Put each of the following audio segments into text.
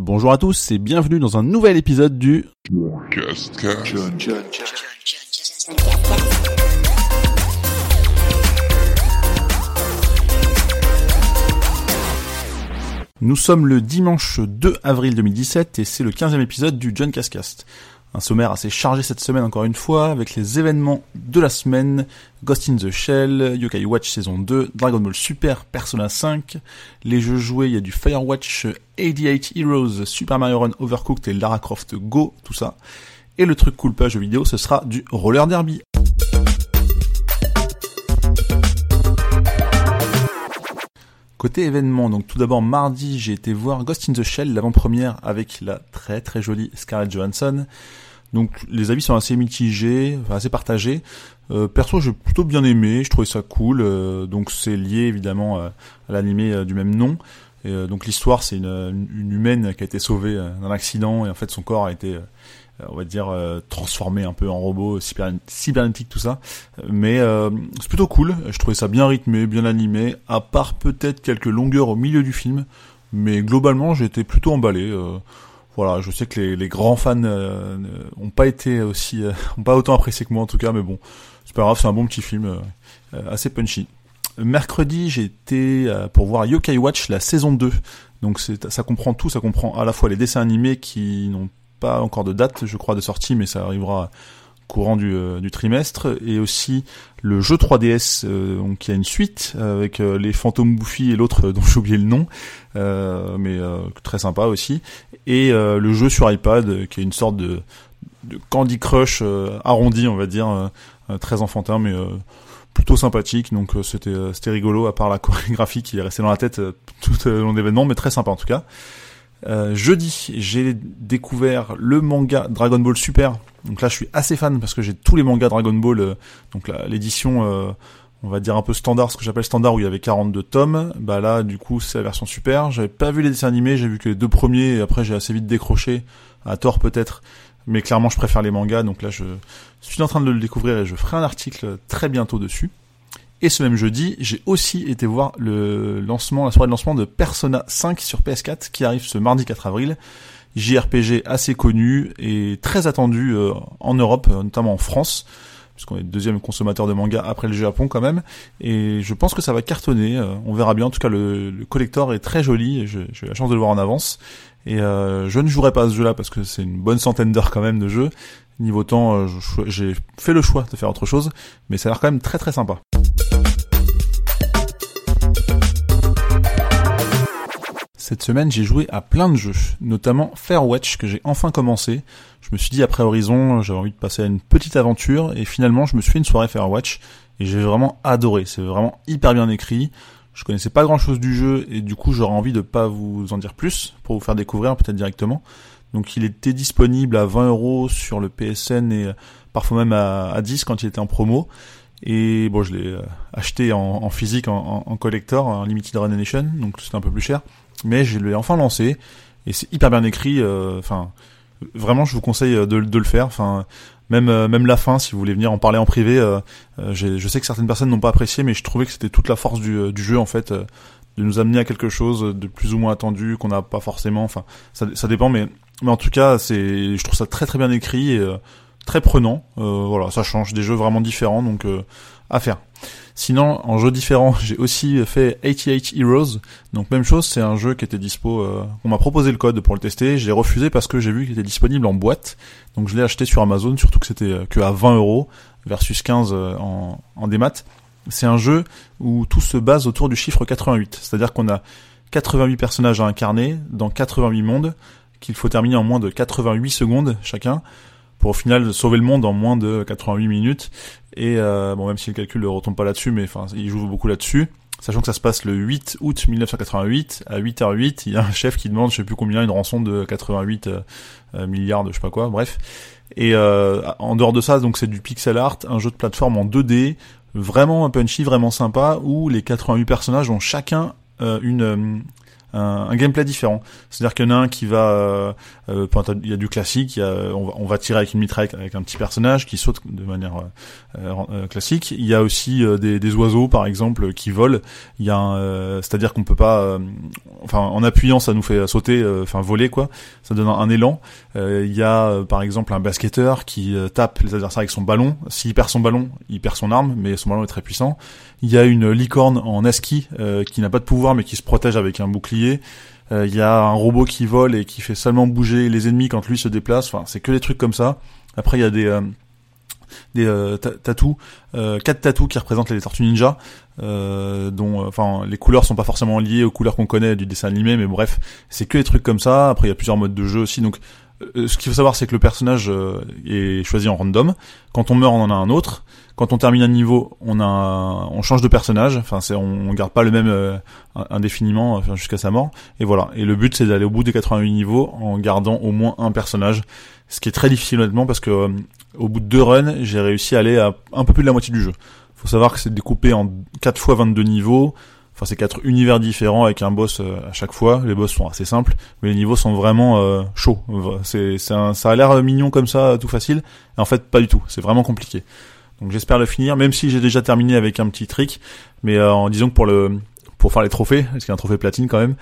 Bonjour à tous et bienvenue dans un nouvel épisode du Nous sommes le dimanche 2 avril 2017 et c'est le 15e épisode du John Cascast. Un sommaire assez chargé cette semaine encore une fois, avec les événements de la semaine, Ghost in the Shell, Yokai Watch saison 2, Dragon Ball Super, Persona 5, les jeux joués, il y a du Firewatch, 88 Heroes, Super Mario Run Overcooked et Lara Croft Go, tout ça. Et le truc cool pas jeu vidéo, ce sera du Roller Derby. Côté événement, donc tout d'abord mardi, j'ai été voir Ghost in the Shell, l'avant-première avec la très très jolie Scarlett Johansson. Donc les avis sont assez mitigés, enfin, assez partagés. Euh, perso, j'ai plutôt bien aimé, je trouvais ça cool. Euh, donc c'est lié évidemment euh, à l'animé euh, du même nom. Et, donc l'histoire, c'est une, une, humaine qui a été sauvée d'un accident et en fait son corps a été on va dire transformé un peu en robot cybernétique tout ça mais euh, c'est plutôt cool je trouvais ça bien rythmé bien animé à part peut-être quelques longueurs au milieu du film mais globalement été plutôt emballé euh, voilà, je sais que les, les grands fans euh, ont pas été aussi, euh, ont pas autant apprécié que moi en tout cas, mais bon, c'est pas grave, c'est un bon petit film, euh, assez punchy. Mercredi, été pour voir Yokai Watch la saison 2. Donc ça comprend tout, ça comprend à la fois les dessins animés qui n'ont pas encore de date, je crois, de sortie, mais ça arrivera courant du, euh, du, trimestre. Et aussi le jeu 3DS euh, donc qui a une suite avec euh, les fantômes bouffis et l'autre dont j'ai oublié le nom mais très sympa aussi. Et le jeu sur iPad qui est une sorte de, de Candy Crush arrondi on va dire très enfantin mais plutôt sympathique. Donc c'était c'était rigolo à part la chorégraphie qui est restée dans la tête tout au long de l'événement mais très sympa en tout cas euh, jeudi, j'ai découvert le manga Dragon Ball Super. Donc là, je suis assez fan parce que j'ai tous les mangas Dragon Ball. Euh, donc l'édition, euh, on va dire un peu standard, ce que j'appelle standard, où il y avait 42 tomes. Bah là, du coup, c'est la version Super. J'avais pas vu les dessins animés, j'ai vu que les deux premiers, et après j'ai assez vite décroché, à tort peut-être. Mais clairement, je préfère les mangas. Donc là, je suis en train de le découvrir et je ferai un article très bientôt dessus. Et ce même jeudi, j'ai aussi été voir le lancement, la soirée de lancement de Persona 5 sur PS4 qui arrive ce mardi 4 avril. JRPG assez connu et très attendu euh, en Europe, euh, notamment en France, puisqu'on est le deuxième consommateur de manga après le Japon quand même. Et je pense que ça va cartonner. Euh, on verra bien. En tout cas, le, le collector est très joli. J'ai eu la chance de le voir en avance. Et je ne jouerai pas à ce jeu-là parce que c'est une bonne centaine d'heures quand même de jeu. Niveau temps, j'ai fait le choix de faire autre chose, mais ça a l'air quand même très très sympa. Cette semaine, j'ai joué à plein de jeux, notamment Fairwatch que j'ai enfin commencé. Je me suis dit après Horizon, j'avais envie de passer à une petite aventure et finalement, je me suis fait une soirée Fairwatch et j'ai vraiment adoré. C'est vraiment hyper bien écrit. Je connaissais pas grand chose du jeu et du coup, j'aurais envie de pas vous en dire plus pour vous faire découvrir peut-être directement. Donc, il était disponible à 20 euros sur le PSN et parfois même à, 10 quand il était en promo. Et bon, je l'ai euh, acheté en, physique, en, en, collector, en limited run edition, donc c'était un peu plus cher mais je l'ai enfin lancé et c'est hyper bien écrit. Euh, enfin, vraiment, je vous conseille de, de le faire. Enfin, même euh, même la fin, si vous voulez venir en parler en privé. Euh, je sais que certaines personnes n'ont pas apprécié, mais je trouvais que c'était toute la force du, du jeu en fait, de nous amener à quelque chose de plus ou moins attendu qu'on n'a pas forcément. Enfin, ça, ça dépend, mais mais en tout cas, c'est, je trouve ça très très bien écrit et très prenant. voilà, ça change des jeux vraiment différents, donc à faire. Sinon, en jeu différent, j'ai aussi fait 88 Heroes. Donc même chose, c'est un jeu qui était dispo. Euh, on m'a proposé le code pour le tester. J'ai refusé parce que j'ai vu qu'il était disponible en boîte. Donc je l'ai acheté sur Amazon, surtout que c'était euh, que à 20 euros versus 15 euh, en, en démat. C'est un jeu où tout se base autour du chiffre 88. C'est-à-dire qu'on a 88 personnages à incarner dans 88 mondes qu'il faut terminer en moins de 88 secondes chacun pour au final sauver le monde en moins de 88 minutes. Et euh, bon, même si le calcul ne retombe pas là-dessus, mais enfin, il joue beaucoup là-dessus. Sachant que ça se passe le 8 août 1988, à 8h08, il y a un chef qui demande, je sais plus combien, une rançon de 88 euh, milliards de je sais pas quoi, bref. Et euh, en dehors de ça, donc c'est du pixel art, un jeu de plateforme en 2D, vraiment un punchy, vraiment sympa, où les 88 personnages ont chacun une un, gameplay différent. C'est-à-dire qu'il y en a un qui va, euh, euh il y a du classique, il y a, on, va, on, va, tirer avec une mitraille avec un petit personnage qui saute de manière euh, euh, classique. Il y a aussi des, des, oiseaux par exemple qui volent. Il y a, c'est-à-dire qu'on peut pas, enfin en appuyant ça nous fait sauter, enfin voler quoi. Ça donne un, élan. il y a par exemple un basketteur qui tape les adversaires avec son ballon. S'il perd son ballon, il perd son arme, mais son ballon est très puissant. Il y a une licorne en ASCII qui n'a pas de pouvoir mais qui se protège avec un bouclier il euh, y a un robot qui vole et qui fait seulement bouger les ennemis quand lui se déplace. Enfin, c'est que des trucs comme ça. Après, il y a des euh, des euh, tatous, quatre tatous qui représentent les tortues ninja, dont enfin les couleurs sont pas forcément liées aux couleurs qu'on connaît du dessin animé, mais bref, c'est que des trucs comme ça. Après, il y a plusieurs modes de jeu aussi, donc ce qu'il faut savoir, c'est que le personnage est choisi en random. Quand on meurt, on en a un autre. Quand on termine un niveau, on a, on change de personnage. Enfin, c'est, on, garde pas le même euh, indéfiniment jusqu'à sa mort. Et voilà. Et le but, c'est d'aller au bout des 88 niveaux en gardant au moins un personnage. Ce qui est très difficile honnêtement parce que euh, au bout de deux runs, j'ai réussi à aller à un peu plus de la moitié du jeu. Faut savoir que c'est découpé en 4 fois 22 niveaux. Enfin, c'est quatre univers différents avec un boss euh, à chaque fois. Les boss sont assez simples, mais les niveaux sont vraiment chauds. C'est, ça a l'air mignon comme ça, tout facile. Et en fait, pas du tout. C'est vraiment compliqué. Donc j'espère le finir, même si j'ai déjà terminé avec un petit trick. Mais euh, en disant que pour le pour faire les trophées, parce qu'il y a un trophée platine quand même,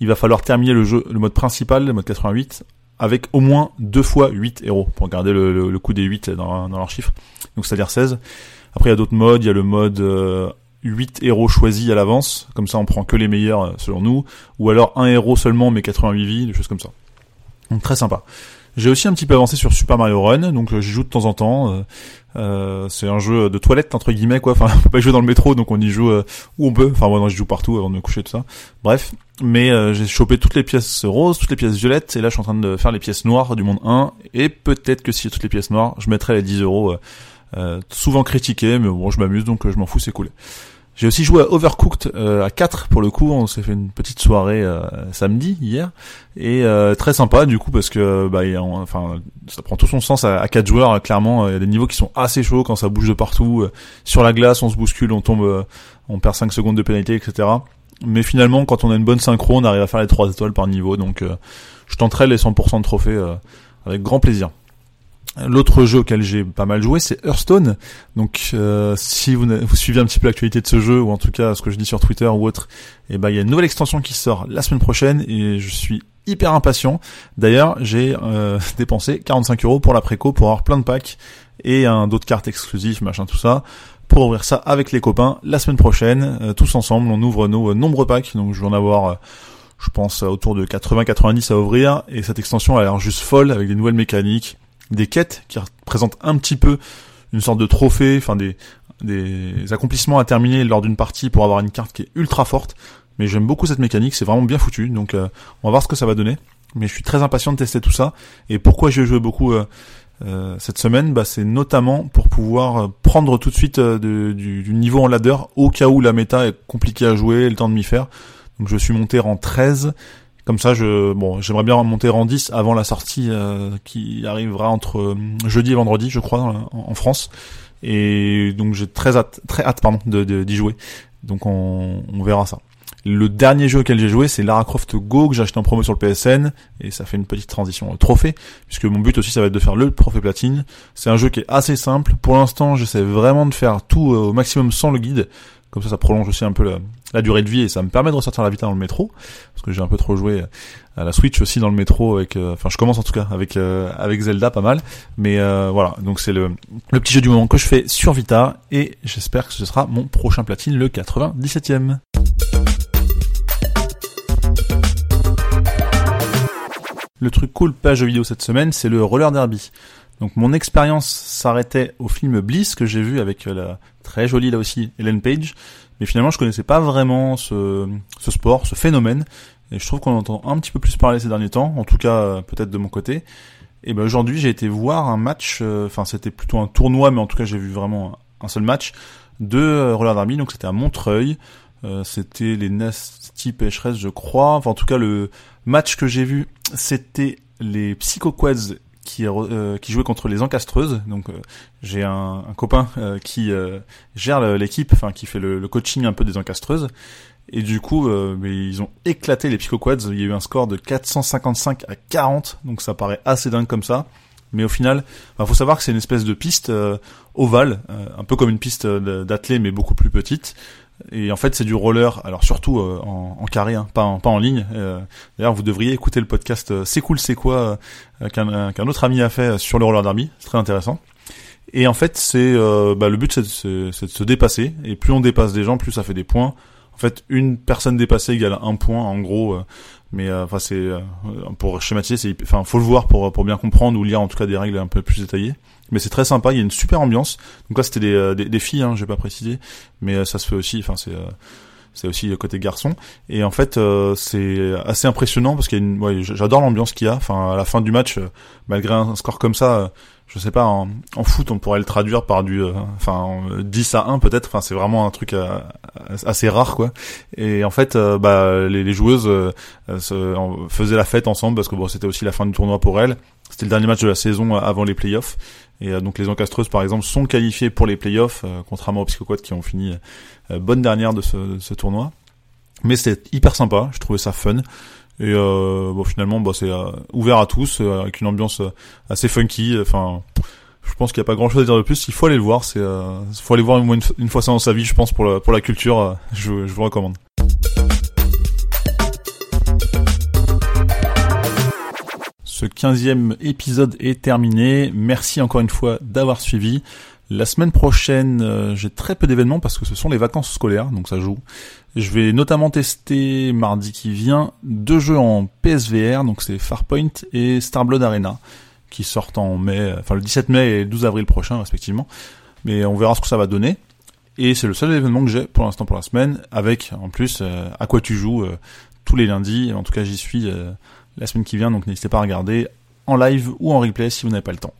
il va falloir terminer le jeu, le mode principal, le mode 88, avec au moins deux fois 8 héros, pour garder le, le, coup des 8 dans, dans leur chiffre. Donc c'est-à-dire 16. Après il y a d'autres modes, il y a le mode 8 euh, héros choisis à l'avance, comme ça on prend que les meilleurs euh, selon nous, ou alors un héros seulement mais 88 vies, des choses comme ça. Donc très sympa. J'ai aussi un petit peu avancé sur Super Mario Run, donc j'y joue de temps en temps. Euh, c'est un jeu de toilette entre guillemets quoi. Enfin, on peut pas y jouer dans le métro, donc on y joue euh, où on peut. Enfin, moi, non, j'y joue partout avant de me coucher tout ça. Bref, mais euh, j'ai chopé toutes les pièces roses, toutes les pièces violettes, et là, je suis en train de faire les pièces noires du monde 1. Et peut-être que si j'ai toutes les pièces noires, je mettrai les 10 euros. Souvent critiqués, mais bon, je m'amuse, donc je m'en fous, c'est cool. J'ai aussi joué à Overcooked à 4 pour le coup, on s'est fait une petite soirée samedi hier. Et très sympa du coup parce que bah enfin ça prend tout son sens à, à 4 joueurs clairement. Il y a des niveaux qui sont assez chauds quand ça bouge de partout. Sur la glace on se bouscule on tombe on perd 5 secondes de pénalité etc mais finalement quand on a une bonne synchro on arrive à faire les 3 étoiles par niveau. Donc je tenterai les 100% de trophées avec grand plaisir L'autre jeu auquel j'ai pas mal joué, c'est Hearthstone. Donc, euh, si vous, suivez un petit peu l'actualité de ce jeu, ou en tout cas ce que je dis sur Twitter ou autre, et eh ben il y a une nouvelle extension qui sort la semaine prochaine, et je suis hyper impatient. D'ailleurs, j'ai euh, dépensé 45 euros pour la préco pour avoir plein de packs et un d'autres cartes exclusives, machin, tout ça, pour ouvrir ça avec les copains la semaine prochaine, euh, tous ensemble. On ouvre nos nombreux packs, donc je vais en avoir je pense autour de 80-90 à ouvrir et cette extension a l'air juste folle avec des nouvelles mécaniques, des quêtes qui représentent un petit peu une sorte de trophée, enfin des, accomplissements à terminer lors d'une partie pour avoir une carte qui est ultra forte. Mais j'aime beaucoup cette mécanique, c'est vraiment bien foutu, donc euh, on va voir ce que ça va donner. Mais je suis très impatient de tester tout ça. Et pourquoi j'ai joué beaucoup euh, euh, cette semaine, bah, c'est notamment pour pouvoir prendre tout de suite du, du, niveau en ladder au cas où la méta est compliquée à jouer, le temps de m'y faire. Donc je suis monté en 13 comme ça, je bon, j'aimerais bien monter en 10 avant la sortie euh, qui arrivera entre euh, jeudi et vendredi, je crois, en, France. Et donc j'ai très hâte, très hâte, pardon, de d'y jouer. Donc on, on verra ça. Le dernier jeu auquel j'ai joué, c'est Lara Croft Go que j'ai acheté en promo sur le PSN et ça fait une petite transition trophée puisque mon but aussi ça va être de faire le trophée platine. C'est un jeu qui est assez simple. Pour l'instant, j'essaie vraiment de faire tout euh, au maximum sans le guide. Comme ça, ça prolonge aussi un peu la, durée de vie et ça me permet de ressortir la Vita dans le métro parce que j'ai un peu trop joué à la Switch aussi dans le métro avec euh, enfin je commence en tout cas avec euh, avec Zelda pas mal mais euh, voilà donc c'est le le petit jeu du moment que je fais sur Vita et j'espère que ce sera mon prochain platine le 97e. Le truc cool page vidéo cette semaine, c'est le roller derby. Donc mon expérience s'arrêtait au film Bliss que j'ai vu avec la très jolie là aussi Ellen Page mais finalement, je connaissais pas vraiment ce, ce sport, ce phénomène. Et je trouve qu'on entend un petit peu plus parler ces derniers temps, en tout cas euh, peut-être de mon côté. Et ben aujourd'hui, j'ai été voir un match, euh, enfin c'était plutôt un tournoi, mais en tout cas j'ai vu vraiment un seul match de euh, roller derby. Donc c'était à Montreuil. c'était les Nasty Pêcheresses, je crois. Enfin en tout cas le match que j'ai vu, c'était les Psycho Quads qui, euh, qui jouait contre les encastreuses. Donc euh, j'ai un, un, copain euh, qui gère l'équipe, enfin qui fait le, le, coaching un peu des encastreuses. Et du coup, euh, ils ont éclaté les Pico Quads. Il y a eu un score de 455 à 40, donc ça paraît assez dingue comme ça. Mais au final, il faut savoir que c'est une espèce de piste euh, ovale, euh, un peu comme une piste d'athlée, mais beaucoup plus petite. Et en fait, c'est du roller, alors surtout en, en, carré, hein, pas, en, pas en ligne. D'ailleurs, vous devriez écouter le podcast C'est cool, c'est quoi qu'un autre ami a fait sur le roller derby. C'est très intéressant. Et en fait, c'est bah, le but, c'est de, de, se dépasser. Et plus on dépasse des gens, plus ça fait des points. En fait, une personne dépassée égale un point, en gros. Euh, mais euh, enfin, c'est euh, pour schématiser, enfin, faut le voir pour pour bien comprendre ou lire en tout cas des règles un peu plus détaillées. Mais c'est très sympa. Il y a une super ambiance. Donc là, c'était des, des, des filles, hein, j'ai pas précisé, mais ça se fait aussi. Enfin, c'est c'est aussi côté garçon et en fait c'est assez impressionnant parce qu'il ouais, j'adore l'ambiance qu'il y a enfin à la fin du match malgré un score comme ça je sais pas, en, foot, on pourrait le traduire par du, euh, enfin, 10 à 1 peut-être. Enfin, c'est vraiment un truc euh, assez rare, quoi. Et en fait, euh, bah, les, les joueuses se, faisaient la fête ensemble parce que bon, c'était aussi la fin du tournoi pour elles. C'était le dernier match de la saison avant les playoffs. Et donc les encastreuses, par exemple, sont qualifiées pour les playoffs, contrairement aux Psychoquats qui ont fini bonne dernière de ce, de ce tournoi. Mais c'était hyper sympa, je trouvais ça fun. Et euh, bon, finalement, bah, c'est euh, ouvert à tous, euh, avec une ambiance euh, assez funky. Enfin, je pense qu'il n'y a pas grand-chose à dire de plus. Il faut aller le voir. C'est, faut aller voir une, une, fois ça dans sa vie, je pense, pour la, pour la culture. je, je vous recommande. Ce quinzième épisode est terminé. Merci encore une fois d'avoir suivi. La semaine prochaine, j'ai très peu d'événements parce que ce sont les vacances scolaires, donc ça joue. Je vais notamment tester mardi qui vient deux jeux en PSVR, donc c'est Farpoint et Starblood Arena, qui sortent en mai, enfin le 17 mai et le 12 avril prochain respectivement. Mais on verra ce que ça va donner. Et c'est le seul événement que j'ai pour l'instant pour la semaine, avec en plus euh, à quoi tu joues euh, tous les lundis. En tout cas j'y suis euh, la semaine qui vient, donc n'hésitez pas à regarder en live ou en replay si vous n'avez pas le temps.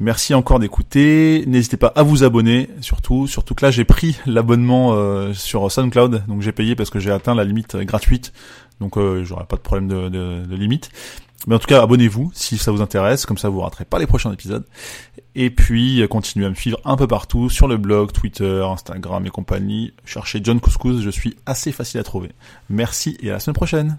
Merci encore d'écouter. N'hésitez pas à vous abonner, surtout. Surtout que là, j'ai pris l'abonnement euh, sur SoundCloud, donc j'ai payé parce que j'ai atteint la limite euh, gratuite, donc euh, j'aurai pas de problème de, de, limite. Mais en tout cas, abonnez-vous si ça vous intéresse, comme ça vous raterez pas les prochains épisodes. Et puis, continuez à me suivre un peu partout sur le blog, Twitter, Instagram et compagnie. Cherchez John Couscous, je suis assez facile à trouver. Merci et à la semaine prochaine.